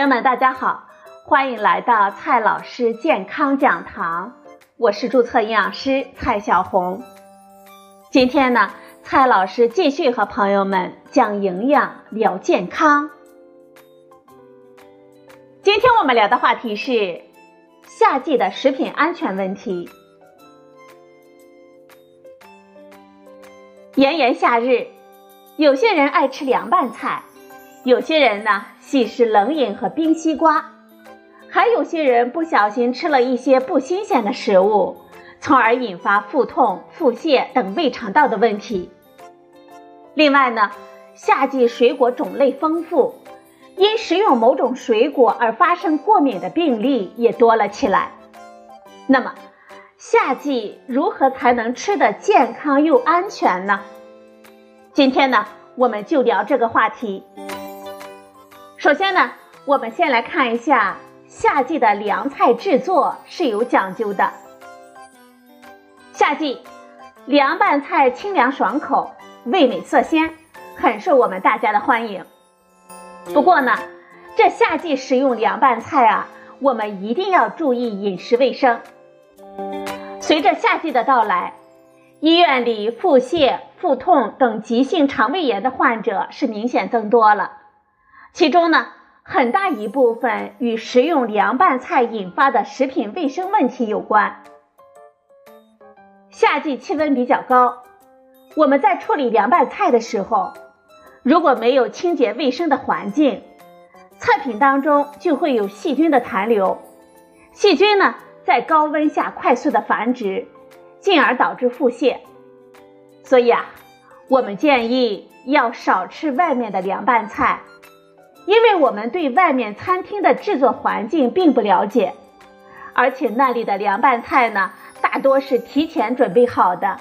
朋友们，大家好，欢迎来到蔡老师健康讲堂，我是注册营养师蔡小红。今天呢，蔡老师继续和朋友们讲营养聊健康。今天我们聊的话题是夏季的食品安全问题。炎炎夏日，有些人爱吃凉拌菜，有些人呢喜食冷饮和冰西瓜，还有些人不小心吃了一些不新鲜的食物，从而引发腹痛、腹泻等胃肠道的问题。另外呢，夏季水果种类丰富，因食用某种水果而发生过敏的病例也多了起来。那么，夏季如何才能吃得健康又安全呢？今天呢，我们就聊这个话题。首先呢，我们先来看一下夏季的凉菜制作是有讲究的。夏季凉拌菜清凉爽口，味美色鲜，很受我们大家的欢迎。不过呢，这夏季食用凉拌菜啊，我们一定要注意饮食卫生。随着夏季的到来，医院里腹泻、腹痛等急性肠胃炎的患者是明显增多了。其中呢，很大一部分与食用凉拌菜引发的食品卫生问题有关。夏季气温比较高，我们在处理凉拌菜的时候，如果没有清洁卫生的环境，菜品当中就会有细菌的残留，细菌呢。在高温下快速的繁殖，进而导致腹泻。所以啊，我们建议要少吃外面的凉拌菜，因为我们对外面餐厅的制作环境并不了解，而且那里的凉拌菜呢，大多是提前准备好的，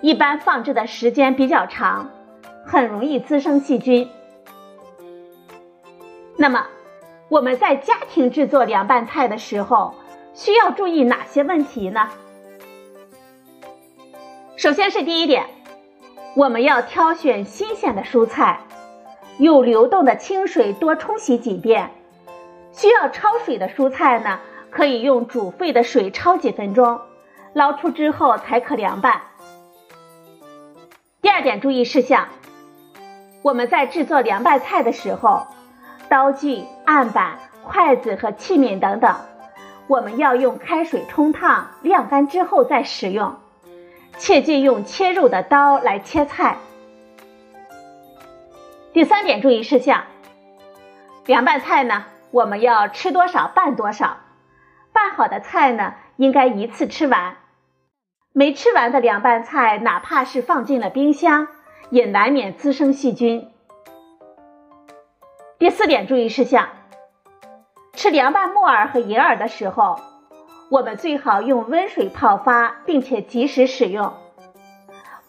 一般放置的时间比较长，很容易滋生细菌。那么，我们在家庭制作凉拌菜的时候，需要注意哪些问题呢？首先是第一点，我们要挑选新鲜的蔬菜，用流动的清水多冲洗几遍。需要焯水的蔬菜呢，可以用煮沸的水焯几分钟，捞出之后才可凉拌。第二点注意事项，我们在制作凉拌菜的时候，刀具、案板、筷子和器皿等等。我们要用开水冲烫晾干之后再使用，切忌用切肉的刀来切菜。第三点注意事项：凉拌菜呢，我们要吃多少拌多少，拌好的菜呢应该一次吃完，没吃完的凉拌菜哪怕是放进了冰箱，也难免滋生细菌。第四点注意事项。吃凉拌木耳和银耳的时候，我们最好用温水泡发，并且及时使用，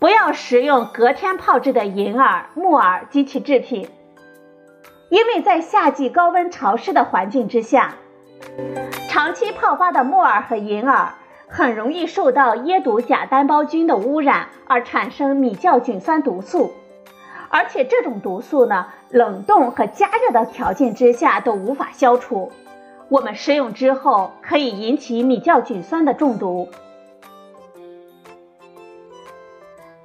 不要食用隔天泡制的银耳、木耳及其制品，因为在夏季高温潮湿的环境之下，长期泡发的木耳和银耳很容易受到椰毒假单胞菌的污染，而产生米酵菌酸毒素。而且这种毒素呢，冷冻和加热的条件之下都无法消除，我们食用之后可以引起米酵菌酸的中毒。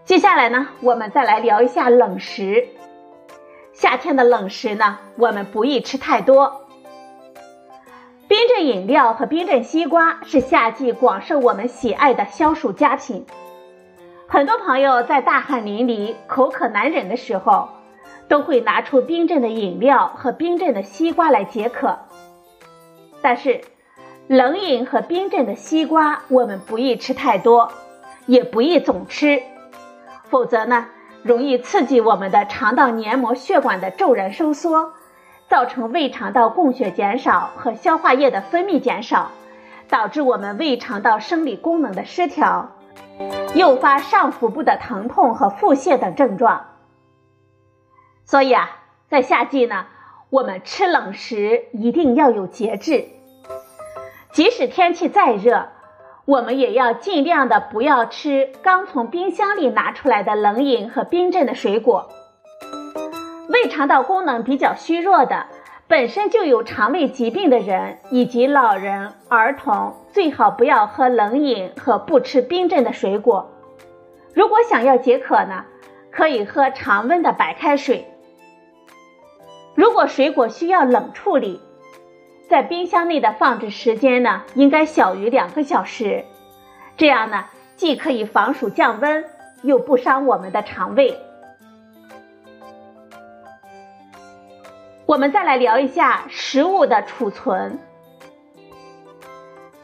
接下来呢，我们再来聊一下冷食。夏天的冷食呢，我们不宜吃太多。冰镇饮料和冰镇西瓜是夏季广受我们喜爱的消暑佳品。很多朋友在大汗淋漓、口渴难忍的时候，都会拿出冰镇的饮料和冰镇的西瓜来解渴。但是，冷饮和冰镇的西瓜我们不宜吃太多，也不宜总吃，否则呢，容易刺激我们的肠道黏膜血管的骤然收缩，造成胃肠道供血减少和消化液的分泌减少，导致我们胃肠道生理功能的失调。诱发上腹部的疼痛和腹泻等症状。所以啊，在夏季呢，我们吃冷食一定要有节制。即使天气再热，我们也要尽量的不要吃刚从冰箱里拿出来的冷饮和冰镇的水果。胃肠道功能比较虚弱的，本身就有肠胃疾病的人以及老人、儿童最好不要喝冷饮和不吃冰镇的水果。如果想要解渴呢，可以喝常温的白开水。如果水果需要冷处理，在冰箱内的放置时间呢，应该小于两个小时。这样呢，既可以防暑降温，又不伤我们的肠胃。我们再来聊一下食物的储存。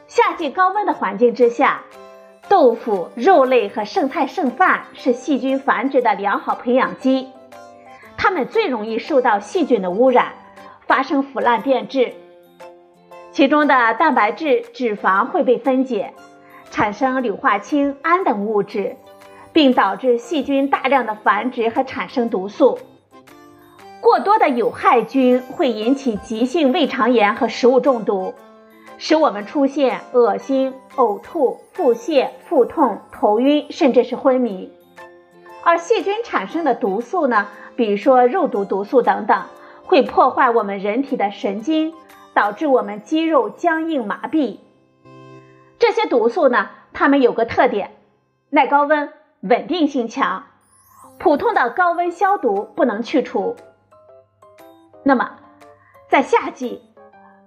夏季高温的环境之下，豆腐、肉类和剩菜剩饭是细菌繁殖的良好培养基，它们最容易受到细菌的污染，发生腐烂变质。其中的蛋白质、脂肪会被分解，产生硫化氢、氨等物质，并导致细菌大量的繁殖和产生毒素。过多的有害菌会引起急性胃肠炎和食物中毒，使我们出现恶心、呕吐、腹泻、腹痛、头晕，甚至是昏迷。而细菌产生的毒素呢，比如说肉毒毒素等等，会破坏我们人体的神经，导致我们肌肉僵硬麻痹。这些毒素呢，它们有个特点，耐高温、稳定性强，普通的高温消毒不能去除。那么，在夏季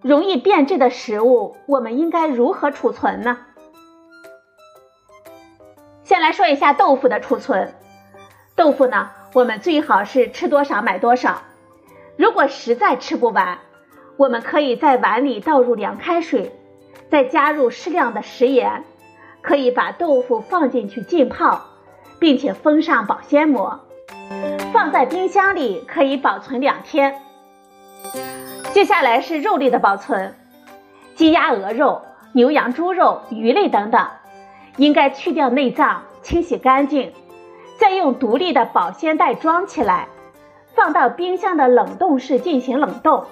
容易变质的食物，我们应该如何储存呢？先来说一下豆腐的储存。豆腐呢，我们最好是吃多少买多少。如果实在吃不完，我们可以在碗里倒入凉开水，再加入适量的食盐，可以把豆腐放进去浸泡，并且封上保鲜膜，放在冰箱里可以保存两天。接下来是肉类的保存，鸡鸭鹅肉、牛羊猪肉、鱼类等等，应该去掉内脏，清洗干净，再用独立的保鲜袋装起来，放到冰箱的冷冻室进行冷冻。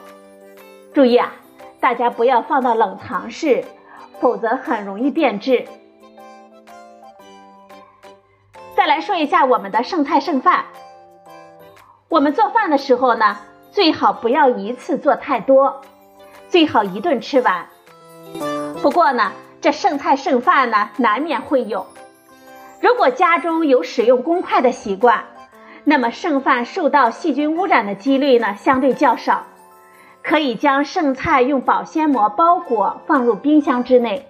注意啊，大家不要放到冷藏室，否则很容易变质。再来说一下我们的剩菜剩饭，我们做饭的时候呢。最好不要一次做太多，最好一顿吃完。不过呢，这剩菜剩饭呢，难免会有。如果家中有使用公筷的习惯，那么剩饭受到细菌污染的几率呢，相对较少。可以将剩菜用保鲜膜包裹，放入冰箱之内。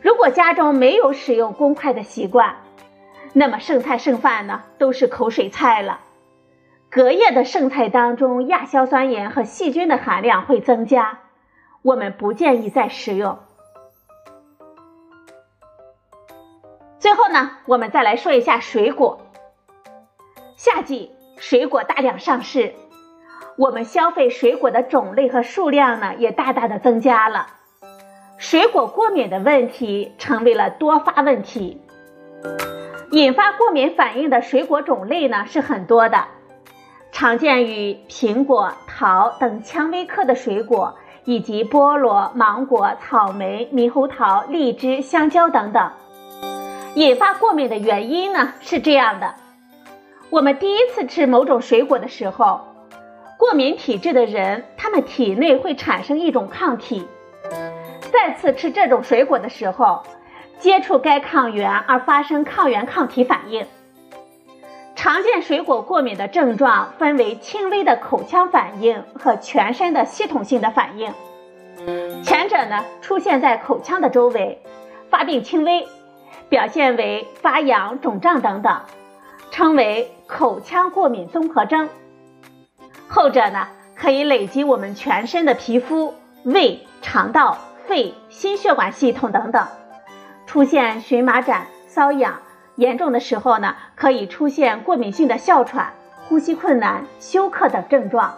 如果家中没有使用公筷的习惯，那么剩菜剩饭呢，都是口水菜了。隔夜的剩菜当中，亚硝酸盐和细菌的含量会增加，我们不建议再食用。最后呢，我们再来说一下水果。夏季水果大量上市，我们消费水果的种类和数量呢也大大的增加了，水果过敏的问题成为了多发问题。引发过敏反应的水果种类呢是很多的。常见于苹果、桃等蔷薇科的水果，以及菠萝、芒果、草莓、猕猴桃、荔枝、香蕉等等。引发过敏的原因呢是这样的：我们第一次吃某种水果的时候，过敏体质的人，他们体内会产生一种抗体；再次吃这种水果的时候，接触该抗原而发生抗原抗体反应。常见水果过敏的症状分为轻微的口腔反应和全身的系统性的反应。前者呢出现在口腔的周围，发病轻微，表现为发痒、肿胀等等，称为口腔过敏综合征。后者呢可以累积我们全身的皮肤、胃、肠道、肺、心血管系统等等，出现荨麻疹、瘙痒。严重的时候呢，可以出现过敏性的哮喘、呼吸困难、休克等症状。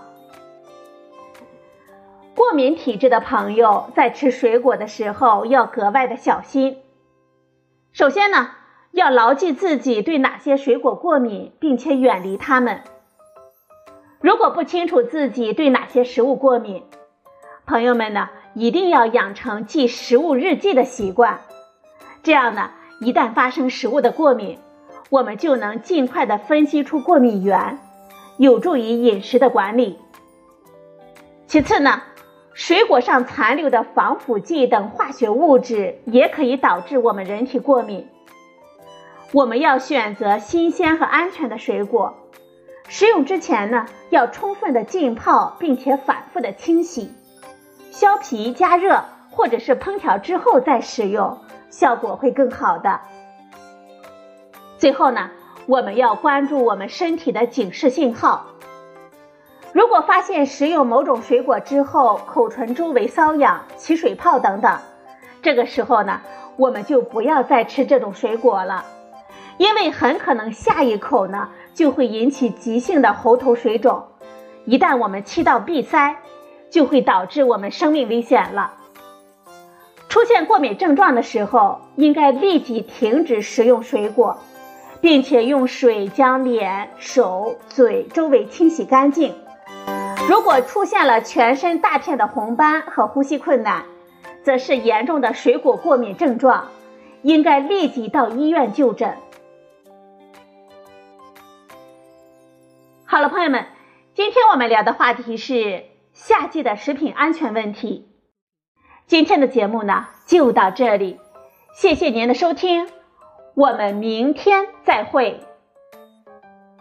过敏体质的朋友在吃水果的时候要格外的小心。首先呢，要牢记自己对哪些水果过敏，并且远离它们。如果不清楚自己对哪些食物过敏，朋友们呢，一定要养成记食物日记的习惯。这样呢。一旦发生食物的过敏，我们就能尽快的分析出过敏源，有助于饮食的管理。其次呢，水果上残留的防腐剂等化学物质也可以导致我们人体过敏。我们要选择新鲜和安全的水果，食用之前呢，要充分的浸泡，并且反复的清洗、削皮、加热或者是烹调之后再食用，效果会更好的。最后呢，我们要关注我们身体的警示信号。如果发现食用某种水果之后，口唇周围瘙痒、起水泡等等，这个时候呢，我们就不要再吃这种水果了，因为很可能下一口呢就会引起急性的喉头水肿，一旦我们气道闭塞，就会导致我们生命危险了。出现过敏症状的时候，应该立即停止食用水果，并且用水将脸、手、嘴周围清洗干净。如果出现了全身大片的红斑和呼吸困难，则是严重的水果过敏症状，应该立即到医院就诊。好了，朋友们，今天我们聊的话题是夏季的食品安全问题。今天的节目呢就到这里，谢谢您的收听，我们明天再会。